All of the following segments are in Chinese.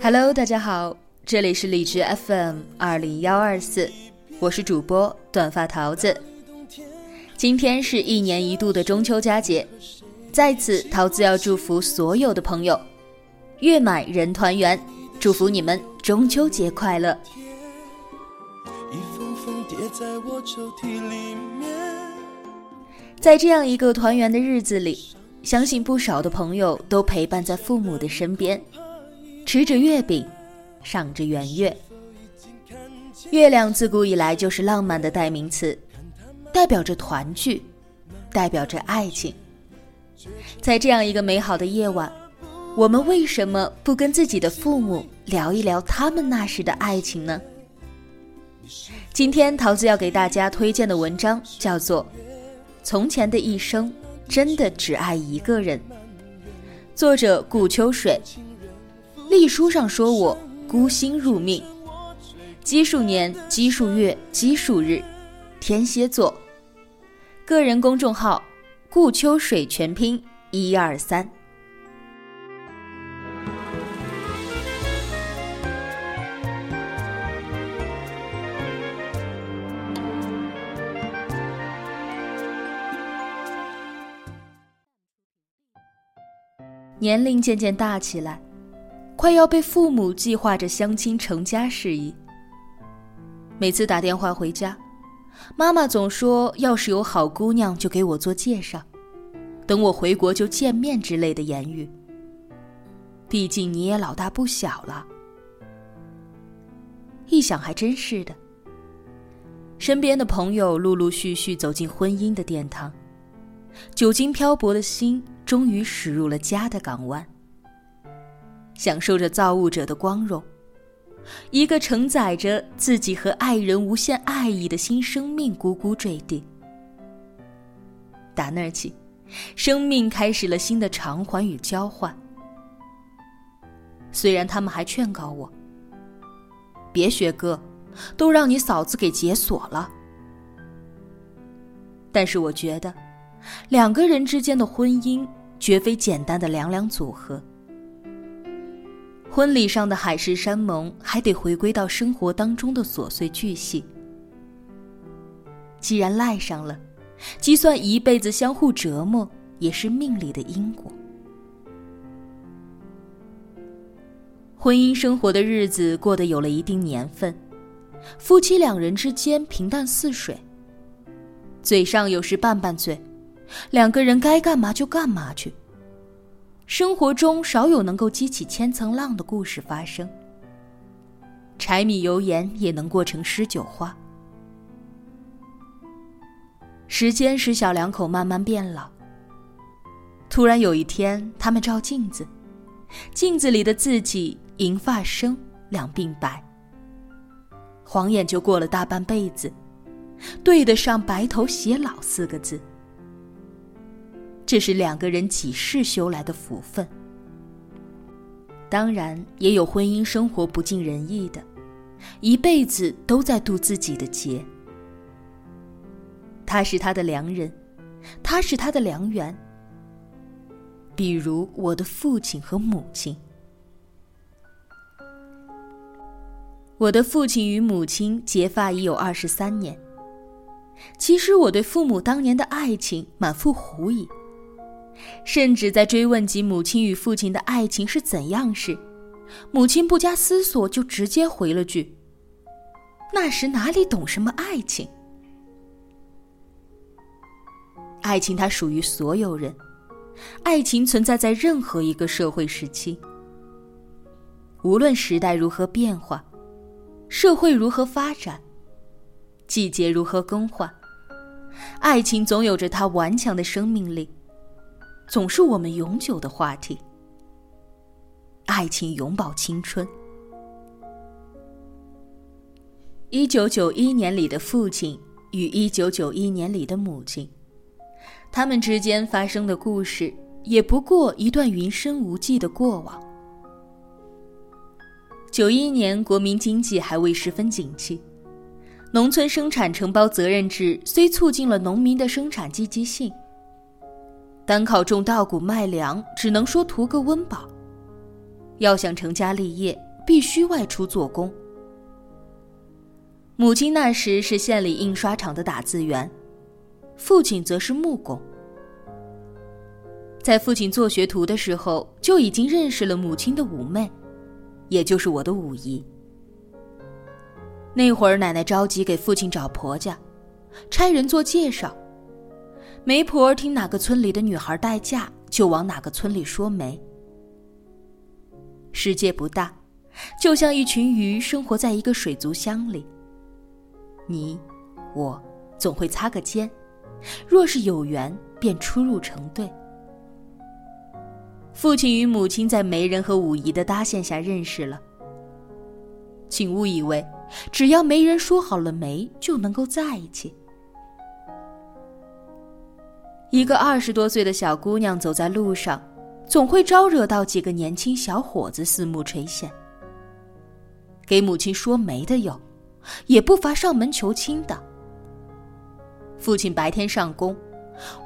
Hello，大家好，这里是荔枝 FM 二零幺二四，我是主播短发桃子。今天是一年一度的中秋佳节，在此桃子要祝福所有的朋友，月满人团圆，祝福你们中秋节快乐。在这样一个团圆的日子里，相信不少的朋友都陪伴在父母的身边。吃着月饼，赏着圆月。月亮自古以来就是浪漫的代名词，代表着团聚，代表着爱情。在这样一个美好的夜晚，我们为什么不跟自己的父母聊一聊他们那时的爱情呢？今天桃子要给大家推荐的文章叫做《从前的一生真的只爱一个人》，作者顾秋水。隶书上说我孤星入命，奇数年、奇数月、奇数日，天蝎座。个人公众号：顾秋水全拼一二三。年龄渐渐大起来。快要被父母计划着相亲成家事宜。每次打电话回家，妈妈总说：“要是有好姑娘，就给我做介绍，等我回国就见面”之类的言语。毕竟你也老大不小了。一想还真是的，身边的朋友陆陆续续走进婚姻的殿堂，久经漂泊的心终于驶入了家的港湾。享受着造物者的光荣，一个承载着自己和爱人无限爱意的新生命咕咕坠地。打那儿起，生命开始了新的偿还与交换。虽然他们还劝告我：“别学哥，都让你嫂子给解锁了。”但是我觉得，两个人之间的婚姻绝非简单的两两组合。婚礼上的海誓山盟，还得回归到生活当中的琐碎巨细。既然赖上了，就算一辈子相互折磨，也是命里的因果。婚姻生活的日子过得有了一定年份，夫妻两人之间平淡似水，嘴上有时拌拌嘴，两个人该干嘛就干嘛去。生活中少有能够激起千层浪的故事发生，柴米油盐也能过成诗酒花。时间使小两口慢慢变老。突然有一天，他们照镜子，镜子里的自己银发生，两鬓白，晃眼就过了大半辈子，对得上“白头偕老”四个字。这是两个人几世修来的福分。当然，也有婚姻生活不尽人意的，一辈子都在渡自己的劫。他是他的良人，他是他的良缘。比如我的父亲和母亲。我的父亲与母亲结发已有二十三年。其实我对父母当年的爱情满腹狐疑。甚至在追问及母亲与父亲的爱情是怎样时，母亲不加思索就直接回了句：“那时哪里懂什么爱情？爱情它属于所有人，爱情存在在任何一个社会时期。无论时代如何变化，社会如何发展，季节如何更换，爱情总有着它顽强的生命力，总是我们永久的话题。爱情永葆青春。一九九一年里的父亲与一九九一年里的母亲，他们之间发生的故事，也不过一段云深无际的过往。九一年，国民经济还未十分景气，农村生产承包责任制虽促进了农民的生产积极性，单靠种稻谷卖粮，只能说图个温饱。要想成家立业，必须外出做工。母亲那时是县里印刷厂的打字员，父亲则是木工。在父亲做学徒的时候，就已经认识了母亲的五妹，也就是我的五姨。那会儿奶奶着急给父亲找婆家，差人做介绍。媒婆听哪个村里的女孩待嫁，就往哪个村里说媒。世界不大，就像一群鱼生活在一个水族箱里。你，我，总会擦个肩。若是有缘，便出入成对。父亲与母亲在媒人和五姨的搭线下认识了。请勿以为，只要媒人说好了媒，就能够在一起。一个二十多岁的小姑娘走在路上。总会招惹到几个年轻小伙子四目垂涎。给母亲说媒的有，也不乏上门求亲的。父亲白天上工，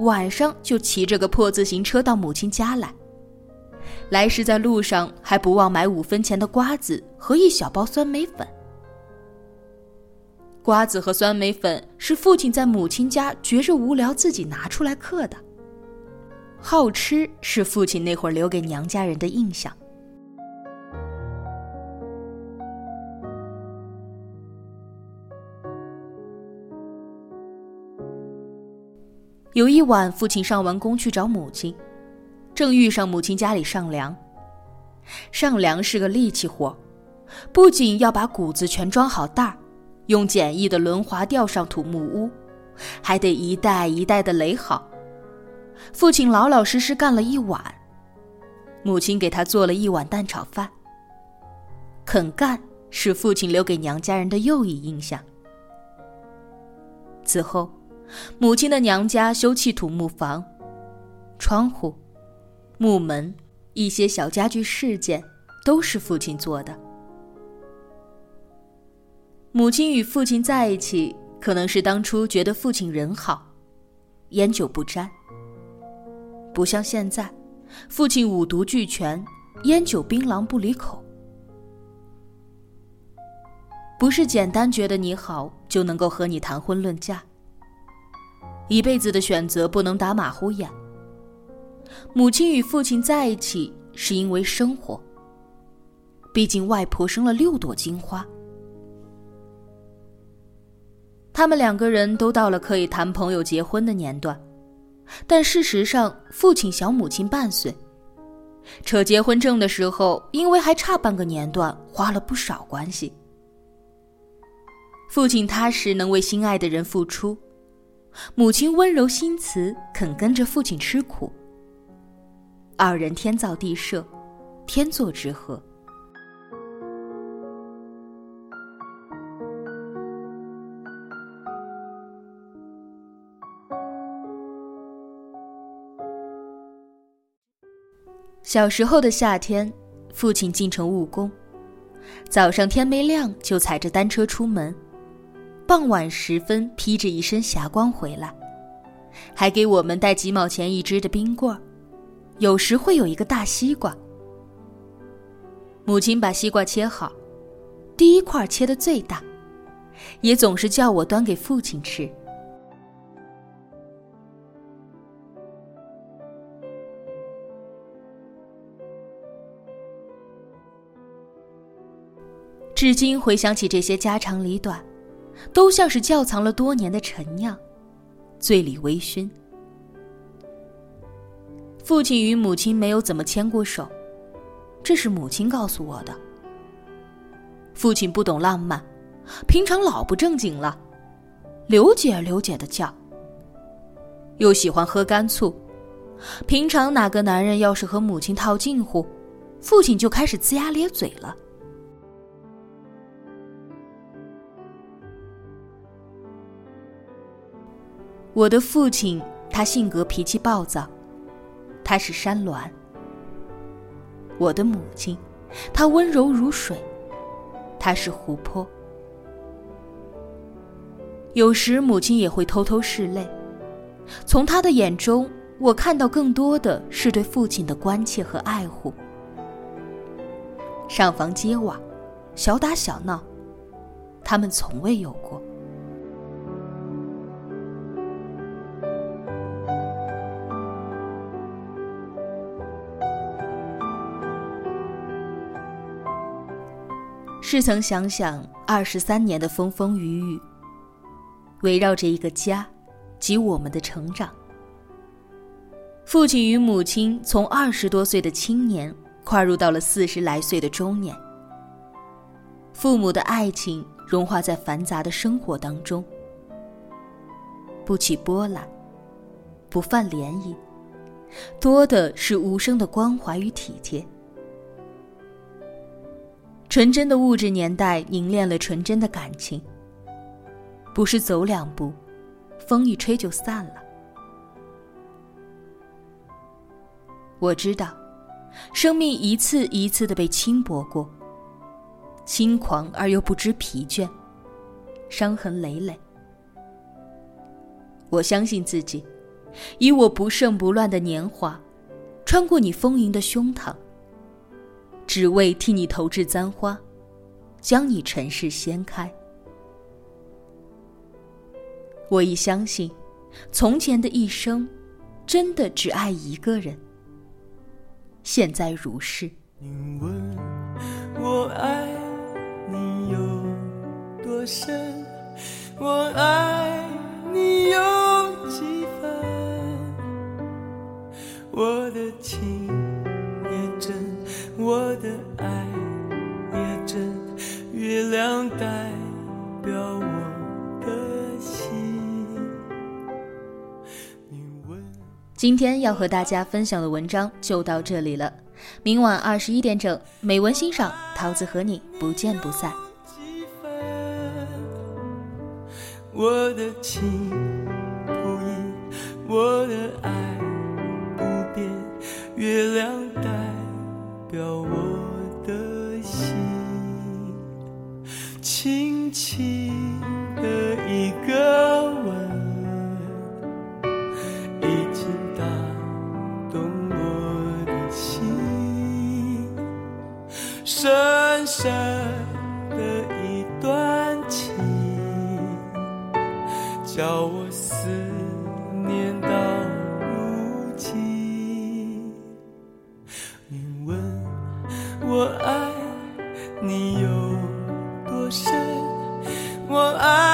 晚上就骑着个破自行车到母亲家来。来时在路上还不忘买五分钱的瓜子和一小包酸梅粉。瓜子和酸梅粉是父亲在母亲家觉着无聊自己拿出来嗑的。好吃是父亲那会儿留给娘家人的印象。有一晚，父亲上完工去找母亲，正遇上母亲家里上梁。上梁是个力气活，不仅要把谷子全装好袋儿，用简易的轮滑吊上土木屋，还得一袋一袋的垒好。父亲老老实实干了一晚，母亲给他做了一碗蛋炒饭。肯干是父亲留给娘家人的又一印象。此后，母亲的娘家修砌土木房，窗户、木门、一些小家具饰件都是父亲做的。母亲与父亲在一起，可能是当初觉得父亲人好，烟酒不沾。不像现在，父亲五毒俱全，烟酒槟榔不离口。不是简单觉得你好就能够和你谈婚论嫁。一辈子的选择不能打马虎眼。母亲与父亲在一起是因为生活。毕竟外婆生了六朵金花。他们两个人都到了可以谈朋友结婚的年段。但事实上，父亲小母亲半岁。扯结婚证的时候，因为还差半个年段，花了不少关系。父亲踏实能为心爱的人付出，母亲温柔心慈，肯跟着父亲吃苦。二人天造地设，天作之合。小时候的夏天，父亲进城务工，早上天没亮就踩着单车出门，傍晚时分披着一身霞光回来，还给我们带几毛钱一支的冰棍儿，有时会有一个大西瓜。母亲把西瓜切好，第一块切的最大，也总是叫我端给父亲吃。至今回想起这些家长里短，都像是窖藏了多年的陈酿，醉里微醺。父亲与母亲没有怎么牵过手，这是母亲告诉我的。父亲不懂浪漫，平常老不正经了，刘姐刘姐的叫，又喜欢喝干醋。平常哪个男人要是和母亲套近乎，父亲就开始龇牙咧嘴了。我的父亲，他性格脾气暴躁，他是山峦；我的母亲，她温柔如水，她是湖泊。有时母亲也会偷偷拭泪，从她的眼中，我看到更多的是对父亲的关切和爱护。上房揭瓦，小打小闹，他们从未有过。是曾想想二十三年的风风雨雨，围绕着一个家及我们的成长。父亲与母亲从二十多岁的青年跨入到了四十来岁的中年。父母的爱情融化在繁杂的生活当中，不起波澜，不泛涟漪，多的是无声的关怀与体贴。纯真的物质年代凝练了纯真的感情。不是走两步，风一吹就散了。我知道，生命一次一次的被轻薄过，轻狂而又不知疲倦，伤痕累累。我相信自己，以我不剩不乱的年华，穿过你丰盈的胸膛。只为替你投掷簪花，将你尘世掀开。我已相信，从前的一生，真的只爱一个人。现在如是。你问我爱你有多深，我爱你有几分？我的情。我的爱也真，月亮代表我的心。今天要和大家分享的文章就到这里了。明晚二十一点整，美文欣赏，桃子和你不见不散。我的情不移，我的爱不变，月亮代。表我的心，轻轻的一个我爱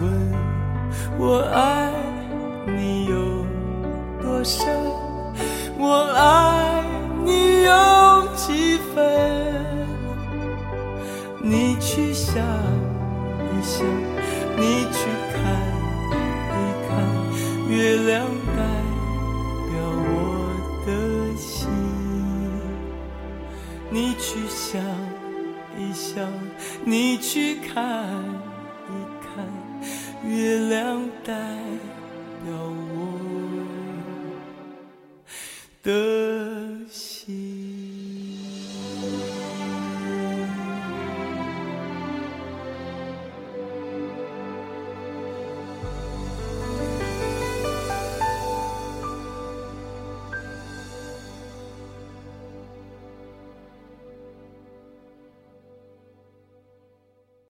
问我爱月亮代。